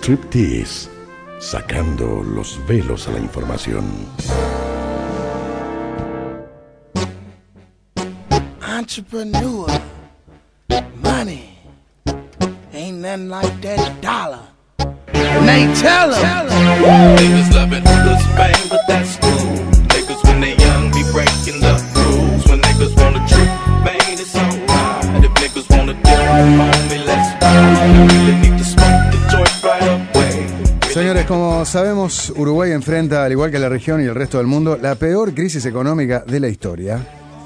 Striptease, sacando los velos a la información. Entrepreneur, money, ain't nothing like that dollar. And they tell 'em. Niggas love it, this bang, but that's cool. Niggas when they young be breaking the rules. When niggas wanna trip, bang, it's alright. If niggas wanna dip, homie, let's go. Really need Señores, como sabemos, Uruguay enfrenta, al igual que la región y el resto del mundo, la peor crisis económica de la historia.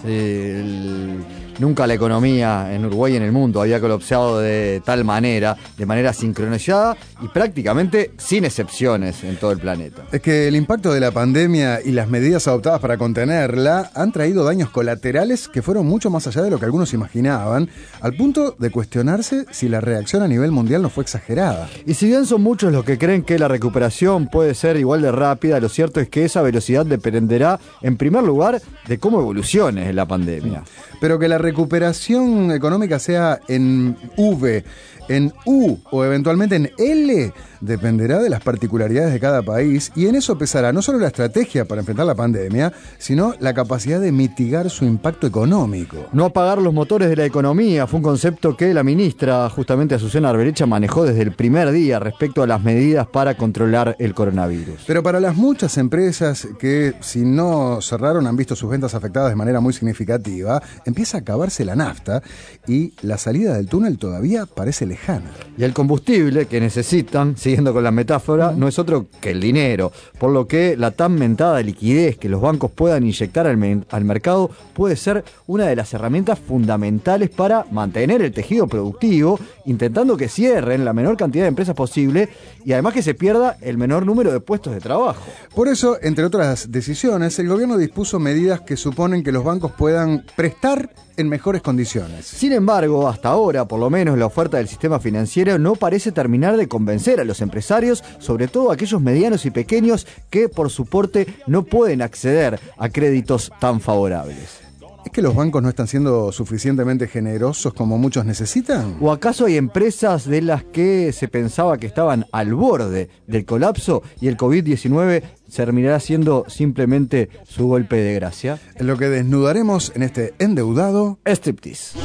Sí, el- nunca la economía en Uruguay y en el mundo había colapsado de tal manera, de manera sincronizada y prácticamente sin excepciones en todo el planeta. Es que el impacto de la pandemia y las medidas adoptadas para contenerla han traído daños colaterales que fueron mucho más allá de lo que algunos imaginaban, al punto de cuestionarse si la reacción a nivel mundial no fue exagerada. Y si bien son muchos los que creen que la recuperación puede ser igual de rápida, lo cierto es que esa velocidad dependerá, en primer lugar, de cómo evolucione la pandemia. Pero que la recuperación económica sea en V, en U o eventualmente en L dependerá de las particularidades de cada país y en eso pesará no solo la estrategia para enfrentar la pandemia, sino la capacidad de mitigar su impacto económico. No apagar los motores de la economía fue un concepto que la ministra, justamente Azucena Arberecha, manejó desde el primer día respecto a las medidas para controlar el coronavirus. Pero para las muchas empresas que si no cerraron han visto sus ventas afectadas de manera muy significativa, empieza a acabarse la nafta y la salida del túnel todavía parece lejana. Y el combustible que necesitan, siguiendo con la metáfora, no es otro que el dinero, por lo que la tan mentada liquidez que los bancos puedan inyectar al, al mercado puede ser una de las herramientas fundamentales para mantener el tejido productivo, intentando que cierren la menor cantidad de empresas posible y además que se pierda el menor número de puestos de trabajo. Por eso, entre otras decisiones, el gobierno dispuso medidas que suponen que los bancos puedan prestar en mejores condiciones. Sin embargo, hasta ahora, por lo menos, la oferta del sistema financiero no parece terminar de convencer a los empresarios, sobre todo aquellos medianos y pequeños que por su porte no pueden acceder a créditos tan favorables. ¿Es que los bancos no están siendo suficientemente generosos como muchos necesitan? ¿O acaso hay empresas de las que se pensaba que estaban al borde del colapso y el COVID-19 terminará siendo simplemente su golpe de gracia? En lo que desnudaremos en este endeudado Striptease.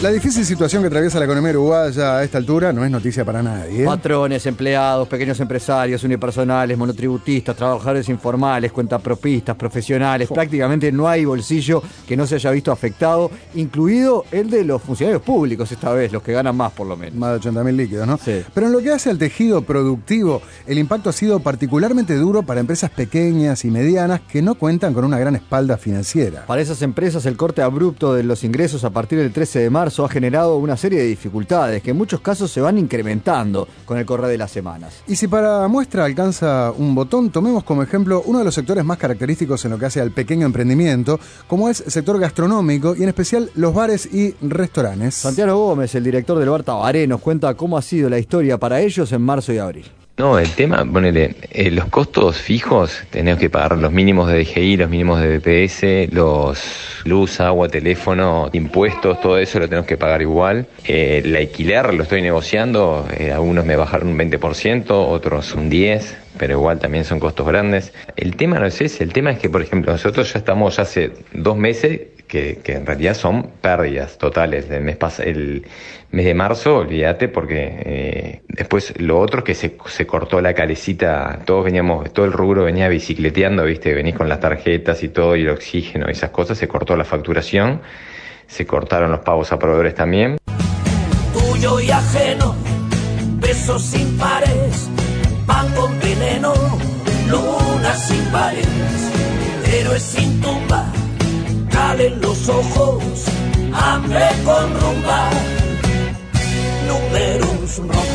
La difícil situación que atraviesa la economía uruguaya a esta altura no es noticia para nadie. ¿eh? Patrones, empleados, pequeños empresarios, unipersonales, monotributistas, trabajadores informales, cuentapropistas, profesionales. Prácticamente no hay bolsillo que no se haya visto afectado, incluido el de los funcionarios públicos esta vez, los que ganan más por lo menos. Más de 80 mil líquidos, ¿no? Sí. Pero en lo que hace al tejido productivo, el impacto ha sido particularmente duro para empresas pequeñas y medianas que no cuentan con una gran espalda financiera. Para esas empresas el corte abrupto de los ingresos a partir del 13 de marzo ha generado una serie de dificultades que en muchos casos se van incrementando con el correr de las semanas. Y si para muestra alcanza un botón, tomemos como ejemplo uno de los sectores más característicos en lo que hace al pequeño emprendimiento, como es el sector gastronómico y en especial los bares y restaurantes. Santiago Gómez, el director del bar Tabaré, nos cuenta cómo ha sido la historia para ellos en marzo y abril. No, el tema, ponele, eh, los costos fijos, tenemos que pagar los mínimos de DGI, los mínimos de BPS, los luz, agua, teléfono, impuestos, todo eso lo tenemos que pagar igual. Eh, el alquiler lo estoy negociando, eh, algunos me bajaron un 20%, otros un 10%, pero igual también son costos grandes. El tema no es ese, el tema es que, por ejemplo, nosotros ya estamos hace dos meses que, que en realidad son pérdidas totales. Del mes pas- el mes de marzo, olvídate, porque eh, después lo otro es que se, se cortó la calecita, todos veníamos, todo el rubro venía bicicleteando, viste, venís con las tarjetas y todo, y el oxígeno y esas cosas, se cortó la facturación, se cortaron los pagos a proveedores también. tuyo y ajeno, besos sin pares, pan con veneno, luna sin pares, héroes sin tumba, calen los ojos, hambre con rumba, números rojos.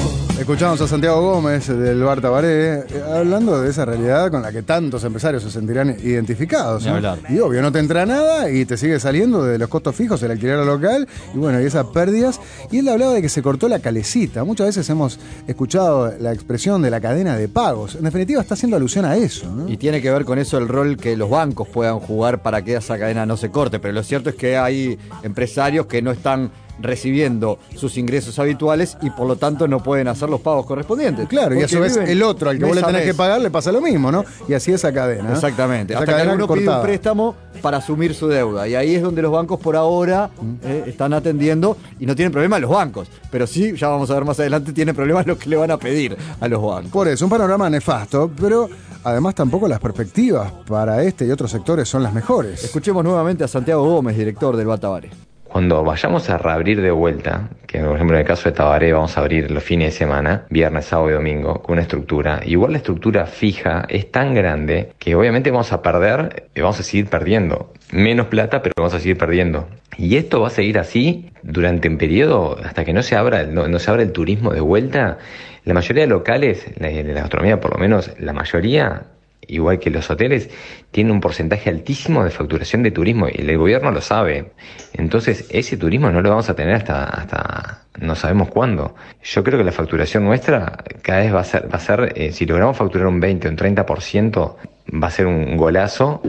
Escuchamos a Santiago Gómez del Bar Tabaré eh, hablando de esa realidad con la que tantos empresarios se sentirán identificados. Y obvio, no te entra nada y te sigue saliendo de los costos fijos el alquiler local y bueno, y esas pérdidas. Y él hablaba de que se cortó la calecita. Muchas veces hemos escuchado la expresión de la cadena de pagos. En definitiva, está haciendo alusión a eso. ¿no? Y tiene que ver con eso el rol que los bancos puedan jugar para que esa cadena no se corte. Pero lo cierto es que hay empresarios que no están recibiendo sus ingresos habituales y por lo tanto no pueden hacer los pagos correspondientes. Claro, y a su vez el otro al que vos le tenés que pagar le pasa lo mismo, ¿no? Y así esa cadena. Exactamente. Esa Hasta que alguno pide un cortada. préstamo para asumir su deuda. Y ahí es donde los bancos por ahora eh, están atendiendo y no tienen problema los bancos. Pero sí, ya vamos a ver más adelante, tienen problemas los que le van a pedir a los bancos. Por eso, un panorama nefasto, pero además tampoco las perspectivas para este y otros sectores son las mejores. Escuchemos nuevamente a Santiago Gómez, director del Batabares. Cuando vayamos a reabrir de vuelta, que por ejemplo en el caso de Tabaré vamos a abrir los fines de semana, viernes, sábado y domingo, con una estructura, igual la estructura fija es tan grande que obviamente vamos a perder, y vamos a seguir perdiendo. Menos plata, pero vamos a seguir perdiendo. Y esto va a seguir así durante un periodo hasta que no se abra, no se abra el turismo de vuelta. La mayoría de locales, la, la gastronomía por lo menos, la mayoría igual que los hoteles, tienen un porcentaje altísimo de facturación de turismo y el gobierno lo sabe. Entonces, ese turismo no lo vamos a tener hasta, hasta no sabemos cuándo. Yo creo que la facturación nuestra cada vez va a ser, va a ser eh, si logramos facturar un 20 o un 30%, va a ser un golazo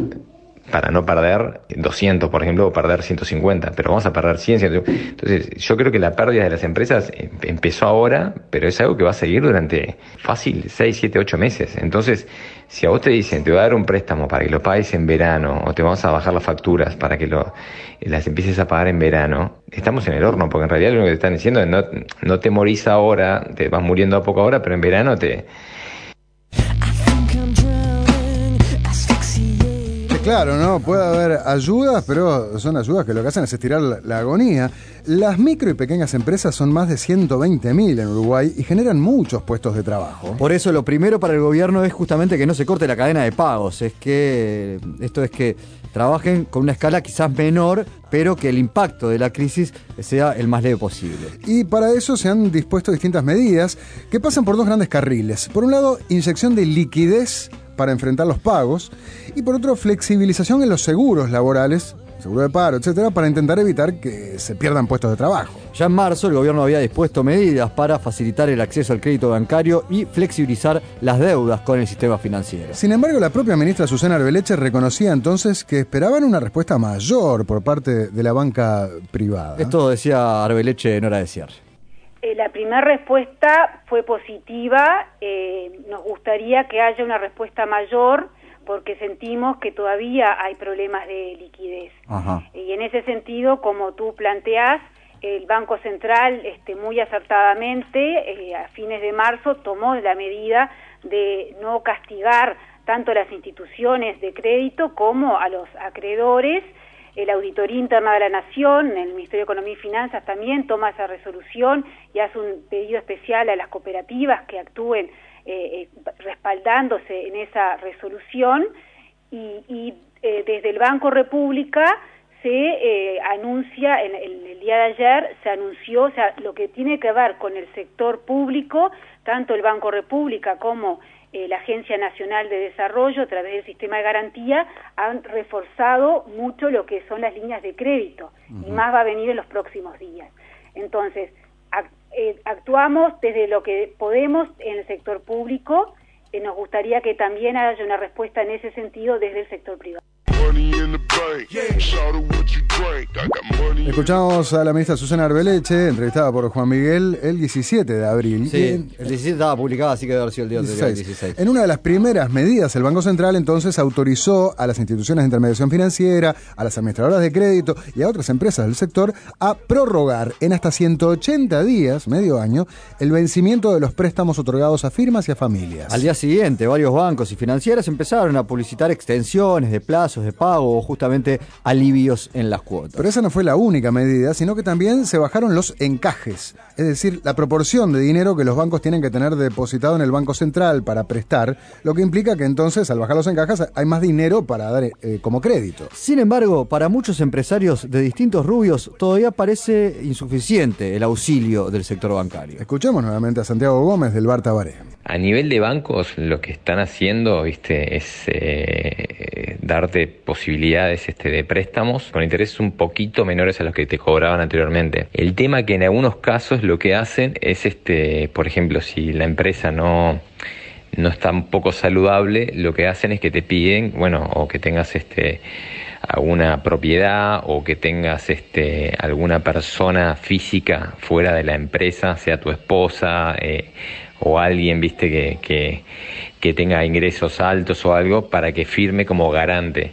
para no perder 200, por ejemplo, o perder 150, pero vamos a perder 100, 150. Entonces, yo creo que la pérdida de las empresas em- empezó ahora, pero es algo que va a seguir durante fácil 6, 7, 8 meses. Entonces, si a vos te dicen, te voy a dar un préstamo para que lo pagues en verano, o te vamos a bajar las facturas para que lo, las empieces a pagar en verano, estamos en el horno, porque en realidad lo que te están diciendo es, no, no te morís ahora, te vas muriendo a poco ahora, pero en verano te, claro, ¿no? Puede haber ayudas, pero son ayudas que lo que hacen es estirar la, la agonía. Las micro y pequeñas empresas son más de 120.000 en Uruguay y generan muchos puestos de trabajo. Por eso lo primero para el gobierno es justamente que no se corte la cadena de pagos. Es que esto es que trabajen con una escala quizás menor, pero que el impacto de la crisis sea el más leve posible. Y para eso se han dispuesto distintas medidas que pasan por dos grandes carriles. Por un lado, inyección de liquidez para enfrentar los pagos y por otro, flexibilización en los seguros laborales, seguro de paro, etcétera, para intentar evitar que se pierdan puestos de trabajo. Ya en marzo el gobierno había dispuesto medidas para facilitar el acceso al crédito bancario y flexibilizar las deudas con el sistema financiero. Sin embargo, la propia ministra Susana Arbeleche reconocía entonces que esperaban una respuesta mayor por parte de la banca privada. Esto decía Arbeleche en hora de cierre. Eh, la primera respuesta fue positiva. eh, nos gustaría que haya una respuesta mayor porque sentimos que todavía hay problemas de liquidez. Ajá. Y en ese sentido, como tú planteás, el Banco Central este, muy acertadamente eh, a fines de marzo tomó la medida de no castigar tanto a las instituciones de crédito como a los acreedores. La Auditoría Interna de la Nación, el Ministerio de Economía y Finanzas también toma esa resolución y hace un pedido especial a las cooperativas que actúen eh, eh, respaldándose en esa resolución y, y eh, desde el Banco República se eh, anuncia, en el, el día de ayer se anunció, o sea, lo que tiene que ver con el sector público, tanto el Banco República como eh, la Agencia Nacional de Desarrollo a través del sistema de garantía han reforzado mucho lo que son las líneas de crédito y más va a venir en los próximos días. Entonces, eh, actuamos desde lo que podemos en el sector público, eh, nos gustaría que también haya una respuesta en ese sentido desde el sector privado. Escuchamos a la ministra Susana Arbeleche, entrevistada por Juan Miguel el 17 de abril. Sí, en- el 17 estaba publicado, así que debe haber sido el día anterior, el 16. En una de las primeras medidas, el Banco Central entonces autorizó a las instituciones de intermediación financiera, a las administradoras de crédito y a otras empresas del sector a prorrogar en hasta 180 días, medio año, el vencimiento de los préstamos otorgados a firmas y a familias. Al día siguiente, varios bancos y financieras empezaron a publicitar extensiones de plazos de pago o justamente alivios en las cuotas. Pero esa no fue la única medida, sino que también se bajaron los encajes, es decir, la proporción de dinero que los bancos tienen que tener depositado en el Banco Central para prestar, lo que implica que entonces al bajar los encajes hay más dinero para dar eh, como crédito. Sin embargo, para muchos empresarios de distintos rubios todavía parece insuficiente el auxilio del sector bancario. Escuchemos nuevamente a Santiago Gómez del Bar Tabaré. A nivel de bancos, lo que están haciendo, viste, es eh, darte posibilidades este, de préstamos con intereses un poquito menores a los que te cobraban anteriormente. El tema que en algunos casos lo que hacen es, este, por ejemplo, si la empresa no no está un poco saludable, lo que hacen es que te piden, bueno, o que tengas este alguna propiedad o que tengas este alguna persona física fuera de la empresa, sea tu esposa eh, o alguien, viste, que, que tenga ingresos altos o algo para que firme como garante.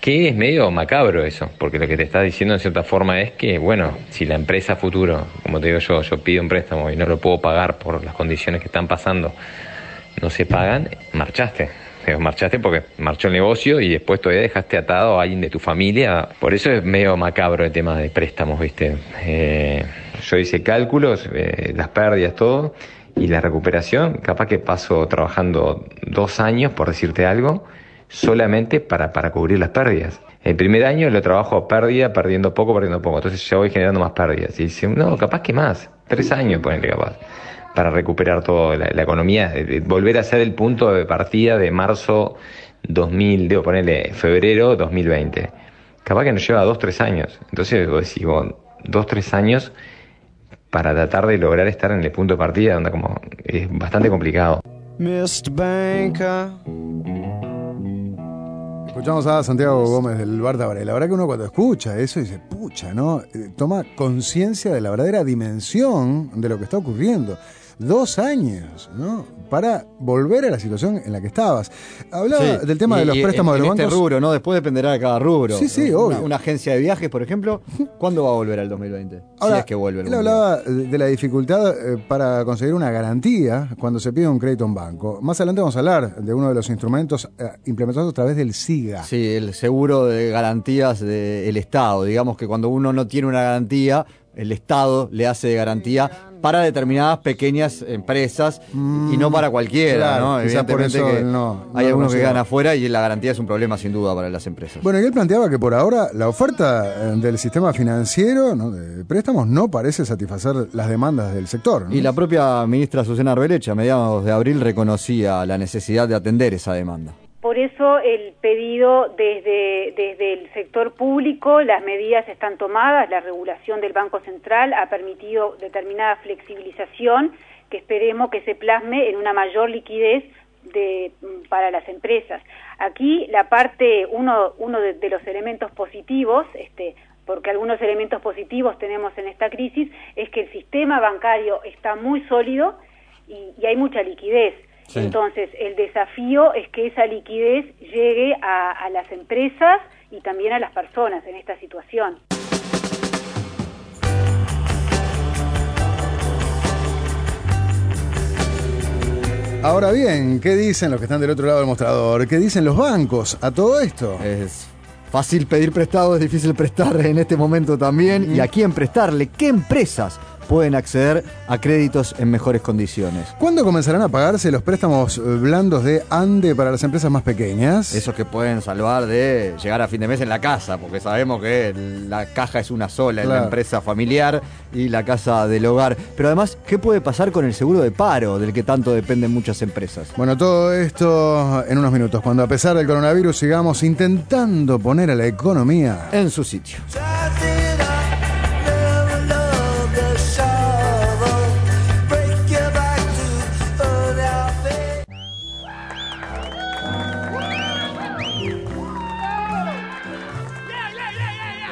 Que es medio macabro eso, porque lo que te está diciendo en cierta forma es que, bueno, si la empresa futuro, como te digo yo, yo pido un préstamo y no lo puedo pagar por las condiciones que están pasando, no se pagan, marchaste. Eh, Marchaste porque marchó el negocio y después todavía dejaste atado a alguien de tu familia. Por eso es medio macabro el tema de préstamos, ¿viste? Eh, yo hice cálculos, eh, las pérdidas, todo, y la recuperación, capaz que paso trabajando dos años, por decirte algo, solamente para, para cubrir las pérdidas. El primer año lo trabajo a pérdida, perdiendo poco, perdiendo poco. Entonces ya voy generando más pérdidas. Y dice, no, capaz que más. Tres años, ponele capaz para recuperar toda la, economía, volver a ser el punto de partida de marzo 2000, debo ponerle febrero 2020. Capaz que nos lleva dos, tres años. Entonces, vos decís, dos, tres años para tratar de lograr estar en el punto de partida, donde como es bastante complicado. Escuchamos a Santiago Gómez del Bar Tabaré. La verdad que uno cuando escucha eso dice, pucha, ¿no? Eh, Toma conciencia de la verdadera dimensión de lo que está ocurriendo. Dos años, ¿no? Para volver a la situación en la que estabas. Hablaba Sí, del tema y- de los préstamos en, de en los este bancos. rubro, ¿no? Después dependerá de cada rubro. Sí, sí, obvio. Una agencia de viajes, por ejemplo, ¿cuándo va a volver al 2020? Ahora, si es que vuelve. él hablaba de de la dificultad eh, para conseguir una garantía cuando se pide un crédito a un banco. Más adelante vamos a hablar de uno de los instrumentos eh, implementados a través del SIGA. Sí, el seguro de garantías del Estado. Digamos que cuando uno no tiene una garantía, el Estado le hace de garantía para determinadas pequeñas empresas y no para cualquiera, claro, ¿no? por eso que él no- no hay algunos que quedan afuera y la garantía es un problema sin duda para las empresas. Bueno, y él planteaba que por ahora la oferta eh, del sistema financiero ¿no? de préstamos no parece satisfacer las demandas del sector. ¿no? Y la propia ministra Susana Arbeleche a mediados de abril reconocía la necesidad de atender esa demanda. Por eso el pedido desde, desde el sector público, las medidas están tomadas, la regulación del Banco Central ha permitido determinada flexibilización que esperemos que se plasme en una mayor liquidez de, para las empresas. Aquí la parte, uno, uno de, los elementos positivos, este, porque algunos elementos positivos tenemos en esta crisis, es que el sistema bancario está muy sólido y hay mucha liquidez. Sí. Entonces, el desafío es que esa liquidez llegue a, a las empresas y también a las personas en esta situación. Ahora bien, ¿qué dicen los que están del otro lado del mostrador? ¿Qué dicen los bancos a todo esto? Es fácil pedir prestado, es difícil prestar en este momento también. ¿Y a quién prestarle? ¿Qué empresas pueden acceder a créditos en mejores condiciones? ¿Cuándo comenzarán a pagarse los préstamos eh, blandos de ANDE para las empresas más pequeñas? Esos que pueden salvar de llegar a fin de mes en la casa, porque sabemos que la caja es una sola en la empresa familiar y la casa del hogar. Pero además, ¿qué puede pasar con el seguro de paro del que tanto dependen muchas empresas? Bueno, todo esto en unos minutos, cuando a pesar del coronavirus sigamos intentando poner a la economía En su sitio.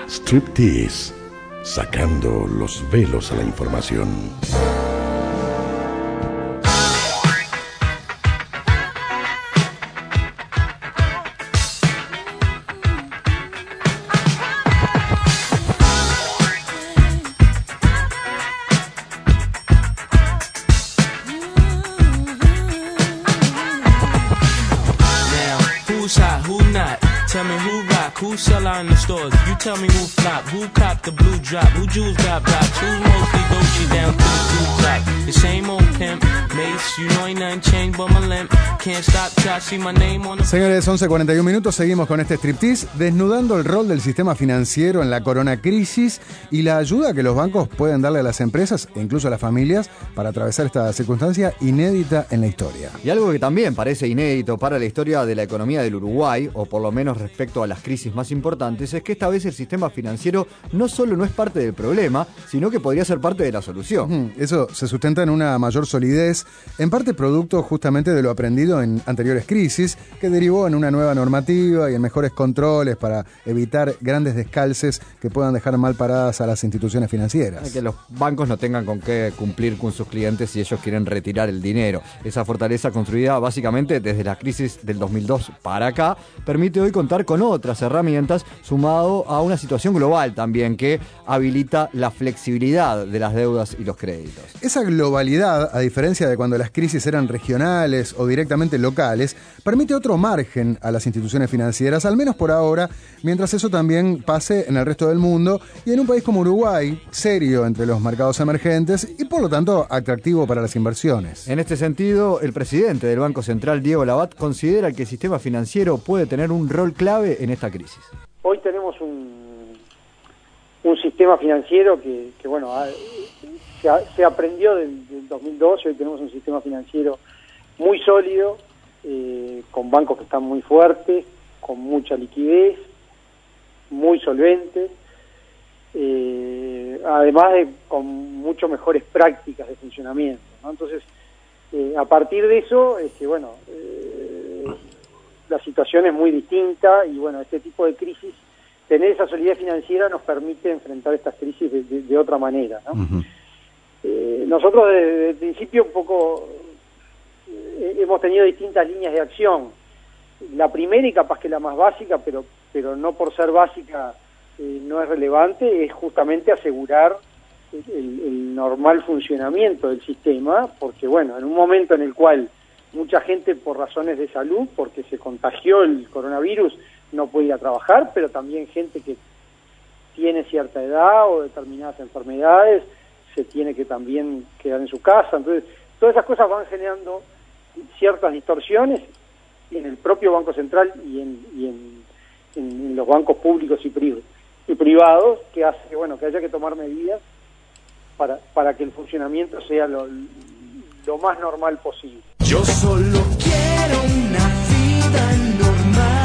Striptease, sacando los velos a la información. Señores, 11.41 minutos, seguimos con este striptease, desnudando el rol del sistema financiero en la corona crisis y la ayuda que los bancos pueden darle a las empresas e incluso a las familias para atravesar esta circunstancia inédita en la historia. Y algo que también parece inédito para la historia de la economía del Uruguay, o por lo menos respecto a las crisis más importantes, es que esta vez el sistema financiero no solo no es parte del problema, sino que podría ser parte de la solución. Eso se sustenta en una mayor solidez, en parte producto justamente de lo aprendido en anteriores crisis, que derivó en una nueva normativa y en mejores controles para evitar grandes descalces que puedan dejar mal paradas a las instituciones financieras. Que los bancos no tengan con qué cumplir con sus clientes si ellos quieren retirar el dinero. Esa fortaleza construida básicamente desde la crisis del 2002 para acá permite hoy contar con otras herramientas sumado a una situación global también que habilita la flexibilidad de las deudas y los créditos. Esa globalidad, a diferencia de cuando las crisis eran regionales o directamente locales, permite otro margen a las instituciones financieras, al menos por ahora, mientras eso también pase en el resto del mundo y en un país como Uruguay, serio entre los mercados emergentes y por lo tanto atractivo para las inversiones. En este sentido, el presidente del Banco Central, Diego Labat, considera que el sistema financiero puede tener un rol clave en esta crisis. Hoy tenemos un, un sistema financiero que, que, bueno, ha- se, se aprendió del, del 2012, hoy tenemos un sistema financiero muy sólido, eh, con bancos que están muy fuertes, con mucha liquidez, muy solventes, eh, además de con mucho mejores prácticas de funcionamiento. ¿no? Entonces, eh, a partir de eso, es que, bueno, la situación es muy distinta y bueno, este tipo de crisis, tener esa solidez financiera nos permite enfrentar estas crisis de, de- de otra manera. ¿no? Nosotros desde el principio un poco hemos tenido distintas líneas de acción. La primera y capaz que la más básica, pero, pero no por ser básica eh, no es relevante, es justamente asegurar el- el normal funcionamiento del sistema, porque bueno, en un momento en el cual mucha gente por razones de salud, porque se contagió el coronavirus, no puede ir a trabajar, pero también gente que tiene cierta edad o determinadas enfermedades, se tiene que también quedar en su casa. Entonces, todas esas cosas van generando ciertas distorsiones en el propio Banco Central y en, los bancos públicos y, pri- y privados, que hace bueno, que haya que tomar medidas para, para que el funcionamiento sea lo, lo más normal posible. Yo solo quiero una vida normal.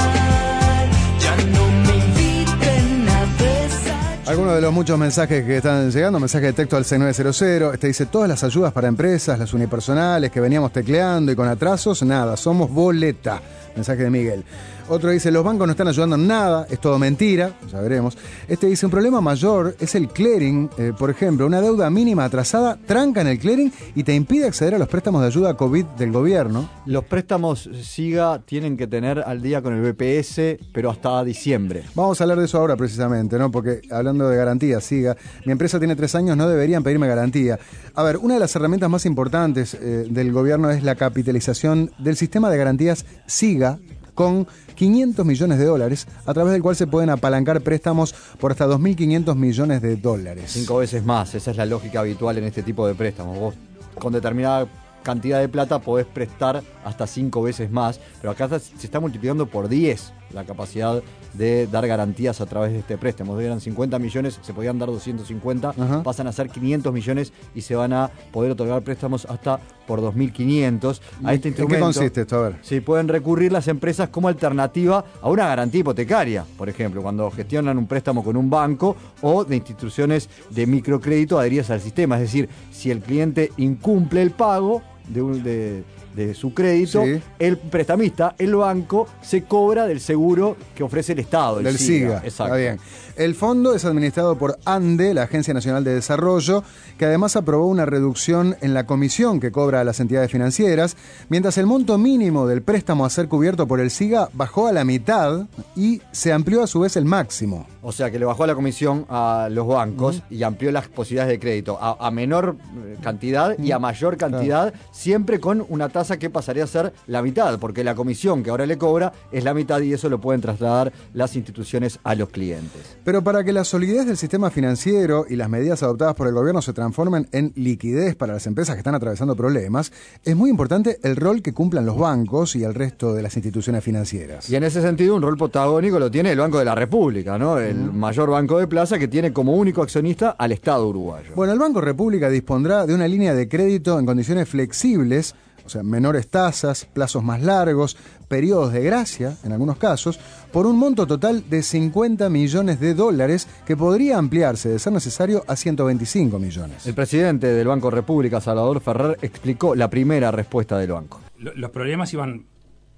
Algunos de los muchos mensajes que están llegando, mensaje de texto al 6900, este dice, todas las ayudas para empresas, las unipersonales que veníamos tecleando y con atrasos, nada, somos boleta. Mensaje de Miguel. Otro dice, los bancos no están ayudando en nada, es todo mentira, ya veremos. Este dice, un problema mayor es el clearing, eh, por ejemplo, una deuda mínima atrasada tranca en el clearing y te impide acceder a los préstamos de ayuda COVID del gobierno. Los préstamos SIGA tienen que tener al día con el BPS, pero hasta diciembre. Vamos a hablar de eso ahora precisamente, ¿no? Porque hablando de garantía, siga. Mi empresa tiene tres años, no deberían pedirme garantía. A ver, una de las herramientas más importantes eh, del gobierno es la capitalización del sistema de garantías SIGA con 500 millones de dólares, a través del cual se pueden apalancar préstamos por hasta 2.500 millones de dólares. Cinco veces más, esa es la lógica habitual en este tipo de préstamos. Vos con determinada cantidad de plata podés prestar hasta cinco veces más, pero acá se está multiplicando por 10 la capacidad de dar garantías a través de este préstamo. Eran 50 millones, se podían dar 250, Ajá. pasan a ser 500 millones y se van a poder otorgar préstamos hasta por 2.500 a este ¿En qué instrumento. consiste esto? A ver. Sí, pueden recurrir las empresas como alternativa a una garantía hipotecaria, por ejemplo, cuando gestionan un préstamo con un banco o de instituciones de microcrédito adheridas al sistema. Es decir, si el cliente incumple el pago de, un- de- de su crédito, Sí. el prestamista, el banco, se cobra del seguro que ofrece el Estado. el Del SIGA. Exacto. Está bien. El fondo es administrado por ANDE, la Agencia Nacional de Desarrollo, que además aprobó una reducción en la comisión que cobra a las entidades financieras, mientras el monto mínimo del préstamo a ser cubierto por el SIGA bajó a la mitad y se amplió a su vez el máximo. O sea que le bajó la comisión a los bancos y amplió las posibilidades de crédito a, a menor eh, cantidad y a mayor cantidad, siempre con una tasa que pasaría a ser la mitad, porque la comisión que ahora le cobra es la mitad y eso lo pueden trasladar las instituciones a los clientes. Pero para que la solidez del sistema financiero y las medidas adoptadas por el gobierno se transformen en liquidez para las empresas que están atravesando problemas, es muy importante el rol que cumplan los bancos y el resto de las instituciones financieras. Y en ese sentido, un rol protagónico lo tiene el Banco de la República, ¿no? El mayor banco de plaza que tiene como único accionista al Estado uruguayo. Bueno, el Banco República dispondrá de una línea de crédito en condiciones flexibles, o sea, menores tasas, plazos más largos, periodos de gracia, en algunos casos, por un monto total de 50 millones de dólares que podría ampliarse, de ser necesario, a 125 millones. El presidente del Banco República, Salvador Ferrer, explicó la primera respuesta del banco. Lo- Los problemas iban,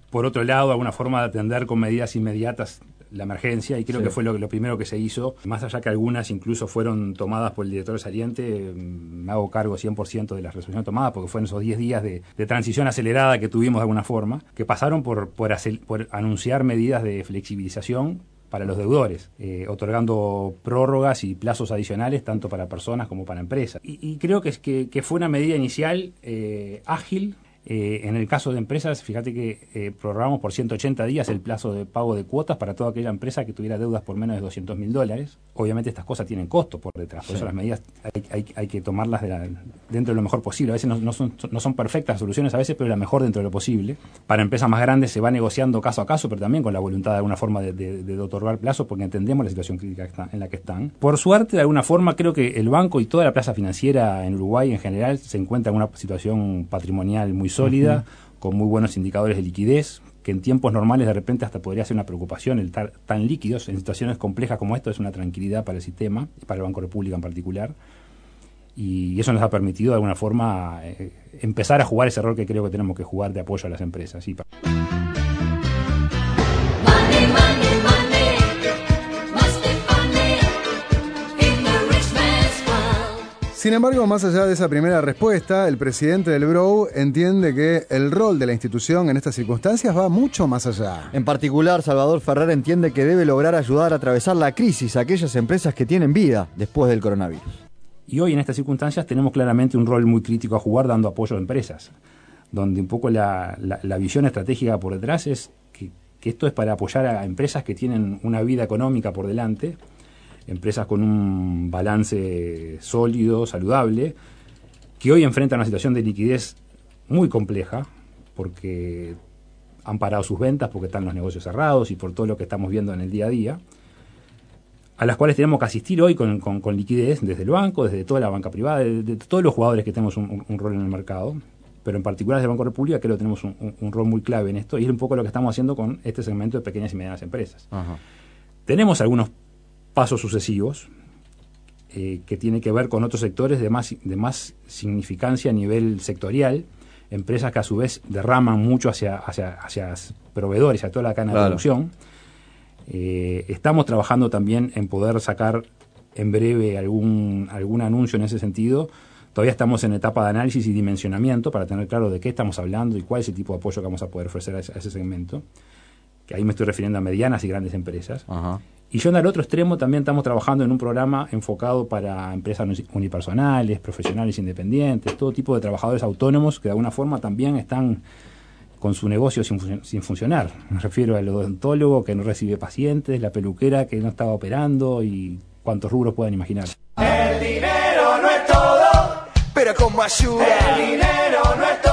por otro lado, alguna forma de atender con medidas inmediatas la emergencia y creo Sí. que fue lo, lo primero que se hizo. Más allá que algunas incluso fueron tomadas por el director saliente, mm, me hago cargo 100% de las resoluciones tomadas porque fueron esos 10 días de, de transición acelerada que tuvimos de alguna forma, que pasaron por, por, acel- por anunciar medidas de flexibilización para los deudores, eh, otorgando prórrogas y plazos adicionales tanto para personas como para empresas. Y, y creo que, es que, que fue una medida inicial eh, ágil. Eh, en el caso de empresas, fíjate que eh, prorrogamos por 180 días el plazo de pago de cuotas para toda aquella empresa que tuviera deudas por menos de 200 mil dólares. Obviamente estas cosas tienen costo por detrás, por Sí. eso las medidas hay, hay- hay que tomarlas de la- dentro de lo mejor posible. A veces no, no son, no son perfectas las soluciones, a veces, pero la mejor dentro de lo posible. Para empresas más grandes se va negociando caso a caso, pero también con la voluntad de alguna forma de, de- de otorgar plazo, porque entendemos la situación crítica en la que están. Por suerte, de alguna forma, creo que el banco y toda la plaza financiera en Uruguay en general se encuentra en una situación patrimonial muy sólida, con muy buenos indicadores de liquidez, que en tiempos normales de repente hasta podría ser una preocupación el estar tan líquidos en situaciones complejas como esto es una tranquilidad para el sistema y para el Banco República en particular y eso nos ha permitido de alguna forma eh, empezar a jugar ese rol que creo que tenemos que jugar de apoyo a las empresas. Y Sin embargo, más allá de esa primera respuesta, el presidente del BROW entiende que el rol de la institución en estas circunstancias va mucho más allá. En particular, Salvador Ferrer entiende que debe lograr ayudar a atravesar la crisis a aquellas empresas que tienen vida después del coronavirus. Y hoy en estas circunstancias tenemos claramente un rol muy crítico a jugar dando apoyo a empresas, donde un poco la, la- la visión estratégica por detrás es que, que esto es para apoyar a empresas que tienen una vida económica por delante, empresas con un balance sólido, saludable, que hoy enfrentan una situación de liquidez muy compleja, porque han parado sus ventas, porque están los negocios cerrados y por todo lo que estamos viendo en el día a día a las cuales tenemos que asistir hoy con, con- con liquidez desde el banco, desde toda la banca privada, de, de todos los jugadores que tenemos un, rol en el mercado, pero en particular desde el Banco República creo que tenemos un, un- un rol muy clave en esto y es un poco lo que estamos haciendo con este segmento de pequeñas y medianas empresas. Tenemos algunos pasos sucesivos eh, que tienen que ver con otros sectores de más, de más significancia a nivel sectorial, empresas que a su vez derraman mucho hacia, hacia, hacia proveedores, hacia toda la cadena de producción. Eh, estamos trabajando también en poder sacar en breve algún, algún anuncio en ese sentido. Todavía estamos en etapa de análisis y dimensionamiento para tener claro de qué estamos hablando y cuál es el tipo de apoyo que vamos a poder ofrecer a ese, a ese segmento. Que ahí me estoy refiriendo a medianas y grandes empresas. Y yo en el otro extremo también estamos trabajando en un programa enfocado para empresas uni- unipersonales, profesionales independientes, todo tipo de trabajadores autónomos que de alguna forma también están con su negocio sin, funcio- sin funcionar. Me refiero al odontólogo que no recibe pacientes, la peluquera que no estaba operando y cuantos rubros puedan imaginar. El dinero no es todo, pero con ayuda. El dinero no es todo,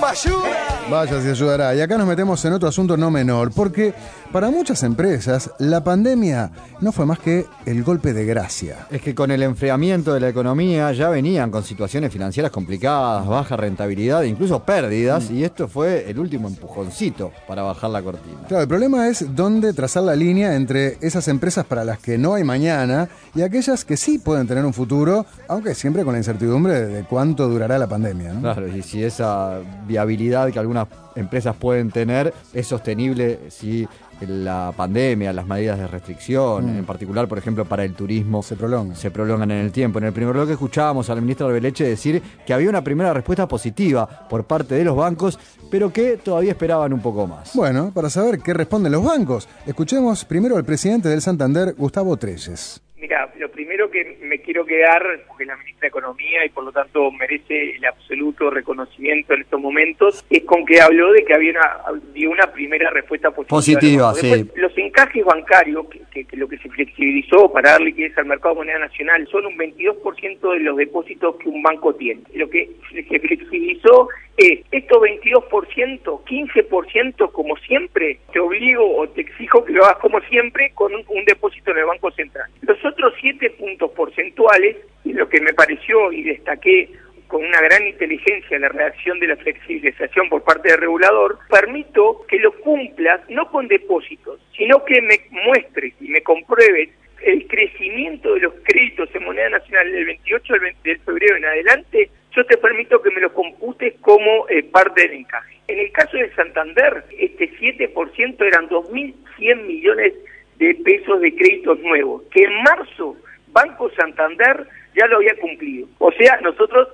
con ayuda. Vaya, si ayudará. Y acá nos metemos en otro asunto no menor, porque para muchas empresas la pandemia no fue más que el golpe de gracia. Es que con el enfriamiento de la economía ya venían con situaciones financieras complicadas, baja rentabilidad, incluso pérdidas, y esto fue el último empujoncito para bajar la cortina. Claro, el problema es dónde trazar la línea entre esas empresas para las que no hay mañana y aquellas que sí pueden tener un futuro, aunque siempre con la incertidumbre de cuánto durará la pandemia. ¿no? Claro, y si esa viabilidad que algunas empresas pueden tener es sostenible si la pandemia, las medidas de restricción, Mm. en particular, por ejemplo, para el turismo, Se prolonga. se prolongan en el tiempo. En el primer bloque escuchábamos al ministro Arbeleche decir que había una primera respuesta positiva por parte de los bancos, pero que todavía esperaban un poco más. Bueno, para saber qué responden los bancos, escuchemos primero al presidente del Santander, Gustavo Treyes. Mira, lo primero que me quiero quedar, porque es la ministra de Economía y por lo tanto merece el absoluto reconocimiento en estos momentos, es con que habló de que había una, dio una primera respuesta positiva. Positiva, Después, sí. Los encajes bancarios, que, que- lo que se flexibilizó para dar liquidez al mercado de moneda nacional, son un 22% de los depósitos que un banco tiene. Lo que se flexibilizó es estos 22%, 15% como siempre, te obligo o te exijo que lo hagas como siempre con un, un depósito en el Banco Central. Los otros 7 puntos porcentuales, y lo que me pareció y destaqué con una gran inteligencia la redacción de la flexibilización por parte del regulador, permito que lo cumplas no con depósitos, sino que me muestres y me compruebes el crecimiento de los créditos en moneda nacional del 28 del 20 de febrero en adelante, yo te permito que me lo computes como eh, parte del encaje. En el caso de Santander, este 7% eran 2.100 millones de pesos de créditos nuevos, que en marzo Banco Santander ya lo había cumplido. O sea, nosotros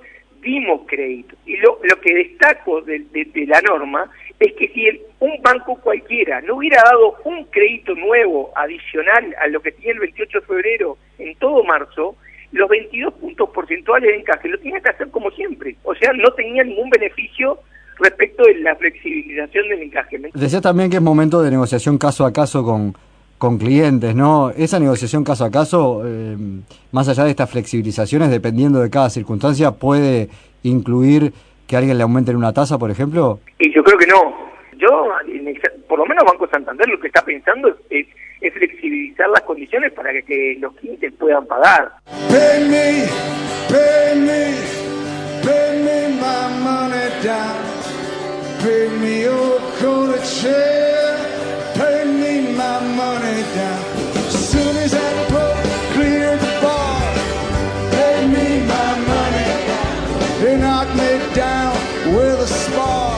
dimos crédito. Y lo, lo que destaco de, de- la norma es que si un banco cualquiera no hubiera dado un crédito nuevo adicional a lo que tenía el 28 de febrero en todo marzo, los 22 puntos porcentuales de encaje lo tenía que hacer como siempre. O sea, no tenía ningún beneficio respecto de la flexibilización del encaje. ¿Me Decías también que es momento de negociación caso a caso con, con clientes, ¿no? Esa negociación caso a caso, eh, más allá de estas flexibilizaciones, dependiendo de cada circunstancia, puede incluir que alguien le aumente una tasa, por ejemplo. Y yo creo que no. Yo, en el- por lo menos Banco Santander lo que está pensando es, es- es flexibilizar las condiciones para que, que los clientes puedan pagar. Pay me, pay me, pay me my money down. Pay me your of chair. Pay me my money down. Soon as that boat cleared the bar, pay me my money. Down. They knocked me down with a spar.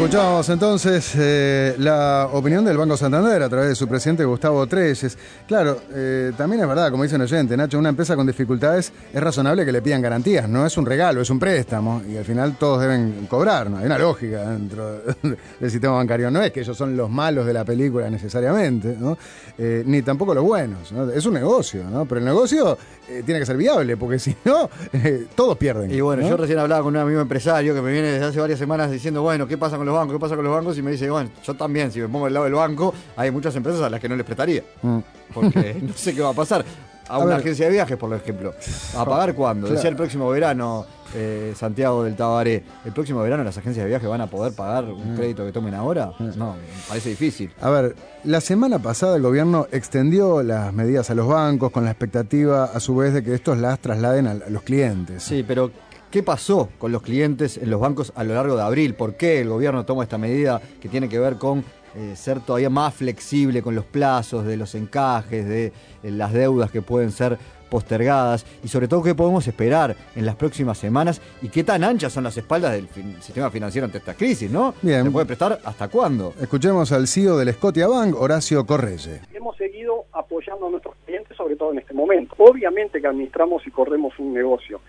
Escuchamos entonces eh, la opinión del Banco Santander a través de su presidente Gustavo Treyes. Claro, eh, también es verdad, como dice el oyente, Nacho, una empresa con dificultades es razonable que le pidan garantías, no es un regalo, es un préstamo y al final todos deben cobrar, ¿no? Hay una lógica dentro del sistema bancario, no es que ellos son los malos de la película necesariamente, ¿no? Eh, ni tampoco los buenos, ¿no? Es un negocio, ¿no? Pero el negocio tiene que ser viable porque si no, todos pierden. Y bueno, ¿no? yo recién hablaba con un amigo empresario que me viene desde hace varias semanas diciendo, bueno, ¿qué pasa con los bancos? ¿Qué pasa con los bancos? Y me dice, bueno, yo también, si me pongo del lado del banco, hay muchas empresas a las que no les prestaría. Mm. Porque no sé qué va a pasar. A, A una ver. agencia de viajes, por ejemplo. ¿A pagar cuándo? Claro. Decía el próximo verano, eh, Santiago del Tabaré. ¿El próximo verano las agencias de viajes van a poder pagar un Mm. crédito que tomen ahora? No, me parece difícil. A ver, la semana pasada el gobierno extendió las medidas a los bancos con la expectativa, a su vez, de que estos las trasladen a los clientes. Sí, pero ¿qué pasó con los clientes en los bancos a lo largo de abril? ¿Por qué el gobierno toma esta medida que tiene que ver con eh, ser todavía más flexible con los plazos de los encajes, de eh, las deudas que pueden ser postergadas y sobre todo qué podemos esperar en las próximas semanas y qué tan anchas son las espaldas del fin- sistema financiero ante esta crisis, ¿no? Bien. ¿Se puede prestar hasta cuándo? Escuchemos al CEO del Scotia Bank, Horacio Correye. hemos seguido apoyando a nuestros clientes, sobre todo en este momento. Obviamente que administramos y corremos un negocio,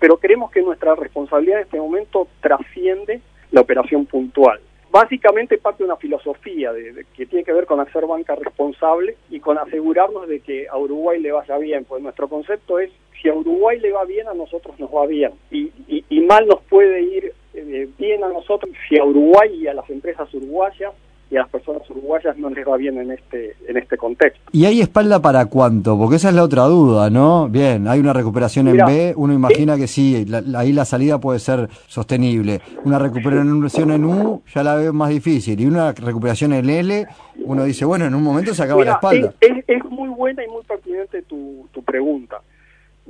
pero creemos que nuestra responsabilidad en este momento trasciende la operación puntual. Básicamente parte de una filosofía de, que tiene que ver con hacer banca responsable y con asegurarnos de que a Uruguay le vaya bien, pues nuestro concepto es si a Uruguay le va bien, a nosotros nos va bien. Y, y- y mal nos puede ir eh, bien a nosotros si a Uruguay y a las empresas uruguayas y a las personas uruguayas no les va bien en este, en este contexto. ¿Y hay espalda para cuánto? Porque esa es la otra duda, ¿no? Bien, hay una recuperación en B, uno imagina que sí, la- ahí la salida puede ser sostenible. Una recuperación en U ya la veo más difícil. Y una recuperación en L, uno dice, bueno, en un momento se acaba la espalda. Es, es- es muy buena y muy pertinente tu, tu pregunta.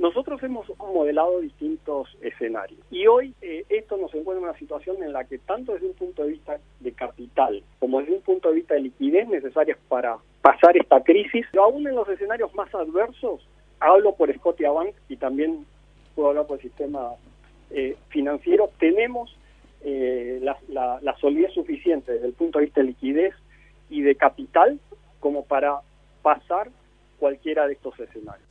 Nosotros hemos modelado distintos escenarios y hoy eh, esto nos encuentra en una situación en la que tanto desde un punto de vista de capital como desde un punto de vista de liquidez necesarias para pasar esta crisis, pero aún en los escenarios más adversos, hablo por Scotiabank y también puedo hablar por el sistema eh, financiero, tenemos eh, la, solidez suficiente desde el punto de vista de liquidez y de capital como para pasar cualquiera de estos escenarios.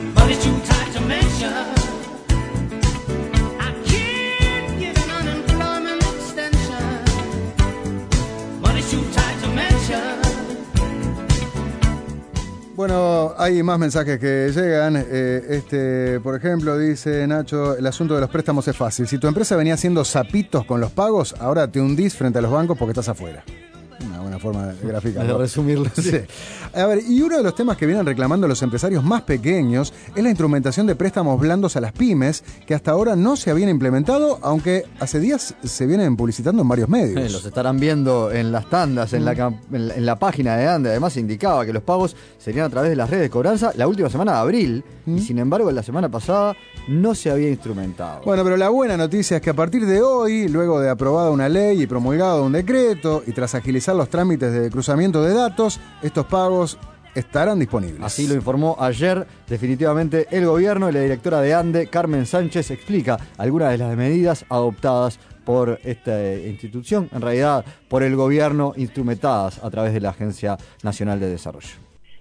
Bueno, hay más mensajes que llegan. Eh, este, por ejemplo, dice Nacho, el asunto de los préstamos es fácil. Si tu empresa venía haciendo zapitos con los pagos, ahora te hundís frente a los bancos porque estás afuera. Una buena forma de graficar. De resumirlo. Sí. A ver, y uno de los temas que vienen reclamando los empresarios más pequeños es la instrumentación de préstamos blandos a las pymes, que hasta ahora no se habían implementado, aunque hace días se vienen publicitando en varios medios. Eh, los estarán viendo en las tandas, en, la, cam- en la- en la página de ANDE. Además, indicaba que los pagos serían a través de las redes de cobranza la última semana de abril. Y sin embargo, la semana pasada no se había instrumentado. Bueno, pero la buena noticia es que a partir de hoy, luego de aprobada una ley y promulgado un decreto, y tras agilizar los trámites de cruzamiento de datos, estos pagos estarán disponibles. Así lo informó ayer definitivamente el gobierno y la directora de ANDE, Carmen Sánchez, explica algunas de las medidas adoptadas por esta eh, institución, en realidad por el gobierno, instrumentadas a través de la Agencia Nacional de Desarrollo.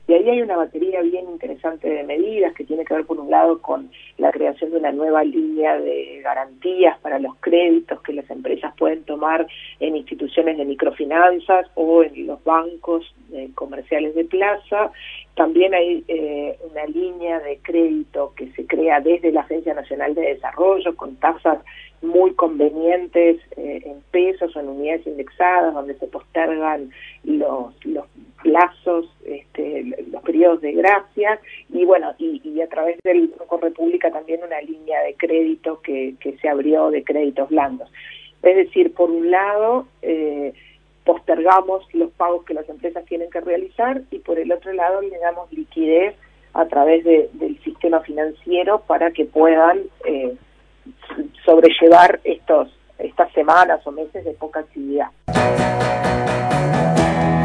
Y ahí hay una batería bien interesante de medidas que tiene que ver, por un lado, con la creación de una nueva línea de garantías para los créditos que las empresas pueden tomar en instituciones de microfinanzas o en los bancos eh, comerciales de plaza. También hay eh, una línea de crédito que se crea desde la Agencia Nacional de Desarrollo con tasas muy convenientes eh, en pesos o en unidades indexadas, donde se postergan los, los plazos, este, los periodos de gracia, y bueno, y, a través del Banco República también una línea de crédito que, que se abrió de créditos blandos. Es decir, por un lado, eh, postergamos los pagos que las empresas tienen que realizar y por el otro lado le damos liquidez a través de- del sistema financiero para que puedan eh, sobrellevar estos estas semanas o meses de poca actividad.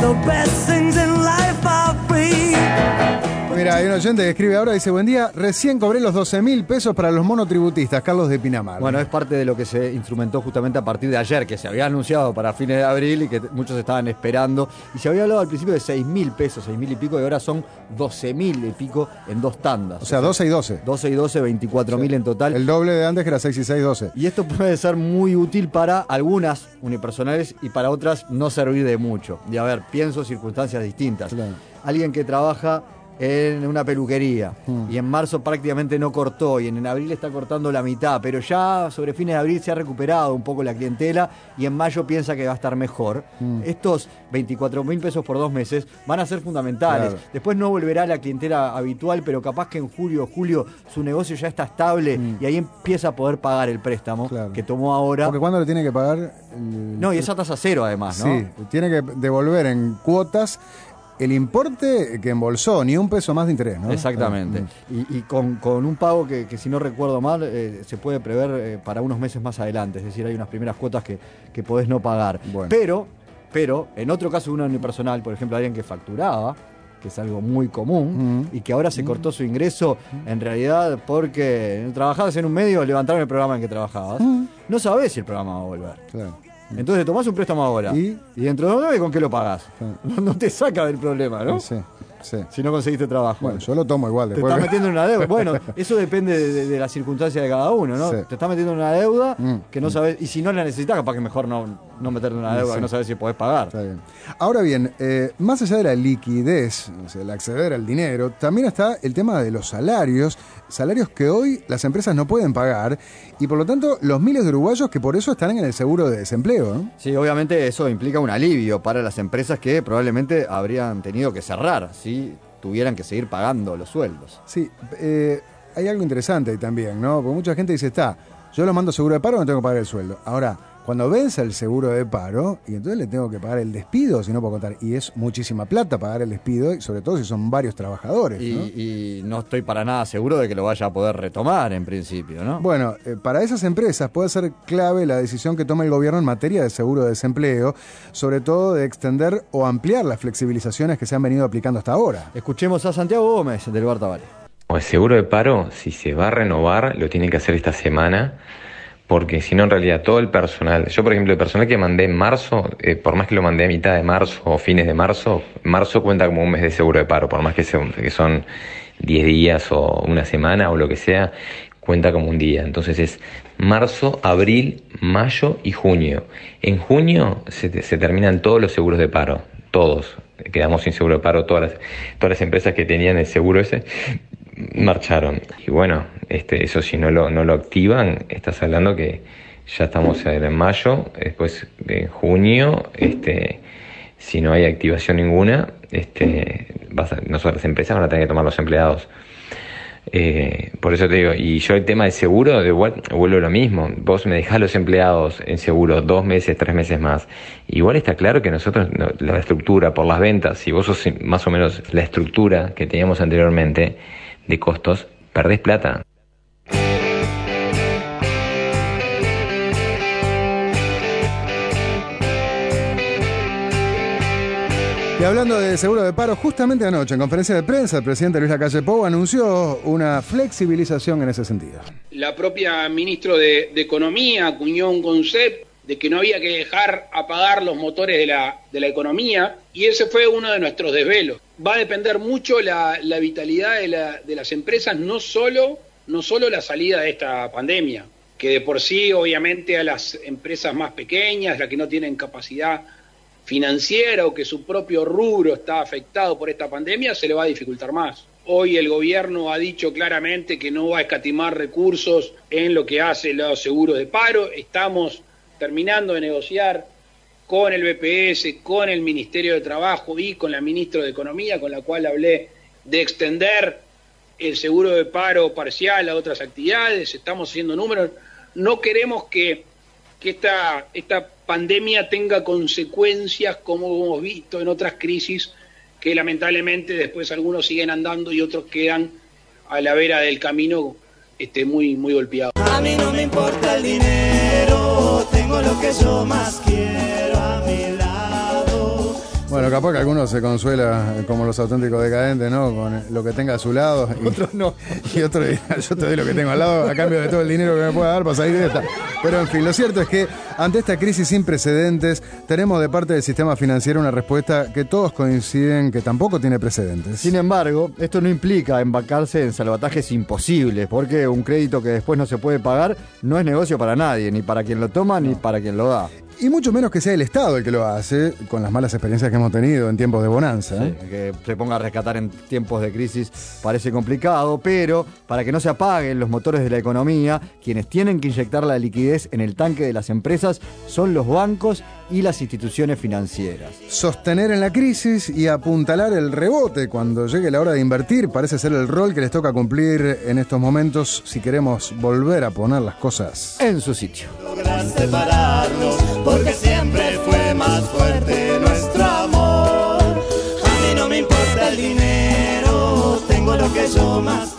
The best things in life are free. Mira, hay un oyente que escribe ahora, dice, buen día, recién cobré los 12 mil pesos para los monotributistas, Carlos de Pinamar. Bueno, es parte de lo que se instrumentó justamente a partir de ayer, que se había anunciado para fines de abril y que muchos estaban esperando. Y se había hablado al principio de 6 mil pesos, 6 mil y pico, y ahora son 12 mil y pico en dos tandas. o sea, 12 y 12. 12 y 12, 24 mil en total. El doble de antes que era 6 y 6, 12. Y esto puede ser muy útil para algunas unipersonales y para otras no servir de mucho. Y a ver, pienso circunstancias distintas. Alguien que trabaja en una peluquería y en marzo prácticamente no cortó y en abril está cortando la mitad, pero ya sobre fines de abril se ha recuperado un poco la clientela y en mayo piensa que va a estar mejor. Estos 24 mil pesos por dos meses van a ser fundamentales. Claro. Después no volverá la clientela habitual, pero capaz que en julio o julio su negocio ya está estable y ahí empieza a poder pagar el préstamo que tomó ahora. Porque cuando le tiene que pagar... el- No, y esa tasa cero además, ¿no? Sí, tiene que devolver en cuotas el importe que embolsó, ni un peso más de interés, ¿no? Exactamente. Mm. Y, y con, con un pago que, que si no recuerdo mal, eh, se puede prever eh, para unos meses más adelante. Es decir, hay unas primeras cuotas que, que podés no pagar. Pero, pero, en otro caso una unipersonal, por ejemplo, alguien que facturaba, que es algo muy común, y que ahora se cortó su ingreso, en realidad porque trabajabas en un medio, levantaron el programa en que trabajabas, no sabés si el programa va a volver. Entonces tomás un préstamo ahora. ¿Y? dentro de nueve, ¿con qué lo pagás? No, no te saca del problema, ¿no? Sí, sí. Si no conseguiste trabajo. Bueno, yo lo tomo igual Te estás metiendo en una deuda. Bueno, eso depende de, de- de la circunstancia de cada uno, ¿no? Sí. Te estás metiendo en una deuda Mm. que no sabes. Y si no la necesitas, capaz que mejor no, no meterte en una deuda Sí. que no sabes si podés pagar. Está bien. Ahora bien, eh, más allá de la liquidez, o sea, el acceder al dinero, también está el tema de los salarios, salarios que hoy las empresas no pueden pagar y por lo tanto los miles de uruguayos que por eso están en el seguro de desempleo. Sí, obviamente eso implica un alivio para las empresas que probablemente habrían tenido que cerrar si tuvieran que seguir pagando los sueldos. Sí, eh, hay algo interesante ahí también, ¿no? Porque mucha gente dice, está, yo lo mando seguro de paro, no tengo que pagar el sueldo. Ahora, cuando vence el seguro de paro, y entonces le tengo que pagar el despido, si no puedo contar. Y es muchísima plata pagar el despido, y sobre todo si son varios trabajadores. Y, ¿no? y no estoy para nada seguro de que lo vaya a poder retomar en principio, ¿no? Bueno, eh, para esas empresas puede ser clave la decisión que toma el gobierno en materia de seguro de desempleo, sobre todo de extender o ampliar las flexibilizaciones que se han venido aplicando hasta ahora. Escuchemos a Santiago Gómez del Bar Tavares. El seguro de paro, si se va a renovar, lo tiene que hacer esta semana, porque si no en realidad todo el personal, yo por ejemplo el personal que mandé en marzo, eh, por más que lo mandé a mitad de marzo o fines de marzo, marzo cuenta como un mes de seguro de paro, por más que, sea- que son 10 días o una semana o lo que sea, cuenta como un día. Entonces es marzo, abril, mayo y junio. En junio se, se terminan todos los seguros de paro, todos. Quedamos sin seguro de paro, todas las, todas las empresas que tenían el seguro ese marcharon. Y bueno, este, eso si no lo, no lo activan, estás hablando que ya estamos en mayo, después en junio, este, si no hay activación ninguna, este, vas a- nosotros las empresas van a tener que tomar los empleados. Eh, por eso te digo, y yo el tema de seguro, de igual, vuelvo lo mismo. Vos me dejás los empleados en seguro dos meses, tres meses más. Igual está claro que nosotros, no, la estructura por las ventas, si vos sos más o menos la estructura que teníamos anteriormente de costos, perdés plata. Y hablando de seguro de paro, justamente anoche en conferencia de prensa, el presidente Luis Lacalle Pou anunció una flexibilización en ese sentido. La propia ministro de, de Economía acuñó un concepto de que no había que dejar apagar los motores de la, de la economía y ese fue uno de nuestros desvelos. Va a depender mucho la, la vitalidad de, la- de las empresas, no solo, no solo la salida de esta pandemia, que de por sí obviamente a las empresas más pequeñas, las que no tienen capacidad financiera o que su propio rubro está afectado por esta pandemia, se le va a dificultar más. Hoy el gobierno ha dicho claramente que no va a escatimar recursos en lo que hace los seguros de paro. Estamos terminando de negociar con el BPS, con el Ministerio de Trabajo y con la ministra de Economía, con la cual hablé de extender el seguro de paro parcial a otras actividades. Estamos haciendo números. No queremos que esta pandemia tenga consecuencias como hemos visto en otras crisis, que lamentablemente después algunos siguen andando y otros quedan a la vera del camino este, muy, muy golpeados. A mí no me importa el dinero, tengo lo que yo más quiero a mi lado. Bueno, capaz que alguno se consuela como los auténticos decadentes, ¿no? Con lo que tenga a su lado. Y, Otros no. Y otro dirá, yo te doy lo que tengo al lado a cambio de todo el dinero que me pueda dar para salir de esta. Pero en fin, lo cierto es que ante esta crisis sin precedentes, tenemos de parte del sistema financiero una respuesta que todos coinciden que tampoco tiene precedentes. Sin embargo, esto no implica embarcarse en salvatajes imposibles, porque un crédito que después no se puede pagar no es negocio para nadie, ni para quien lo toma ni para quien lo da. Y mucho menos que sea el Estado el que lo hace, con las malas experiencias que hemos tenido en tiempos de bonanza. ¿eh? Que se ponga a rescatar en tiempos de crisis parece complicado, pero para que no se apaguen los motores de la economía, quienes tienen que inyectar la liquidez en el tanque de las empresas son los bancos y las instituciones financieras. Sostener en la crisis y apuntalar el rebote cuando llegue la hora de invertir parece ser el rol que les toca cumplir en estos momentos si queremos volver a poner las cosas en su sitio. Lograr separarnos, porque siempre fue más fuerte nuestro amor. A mí no me importa el dinero, tengo lo que yo más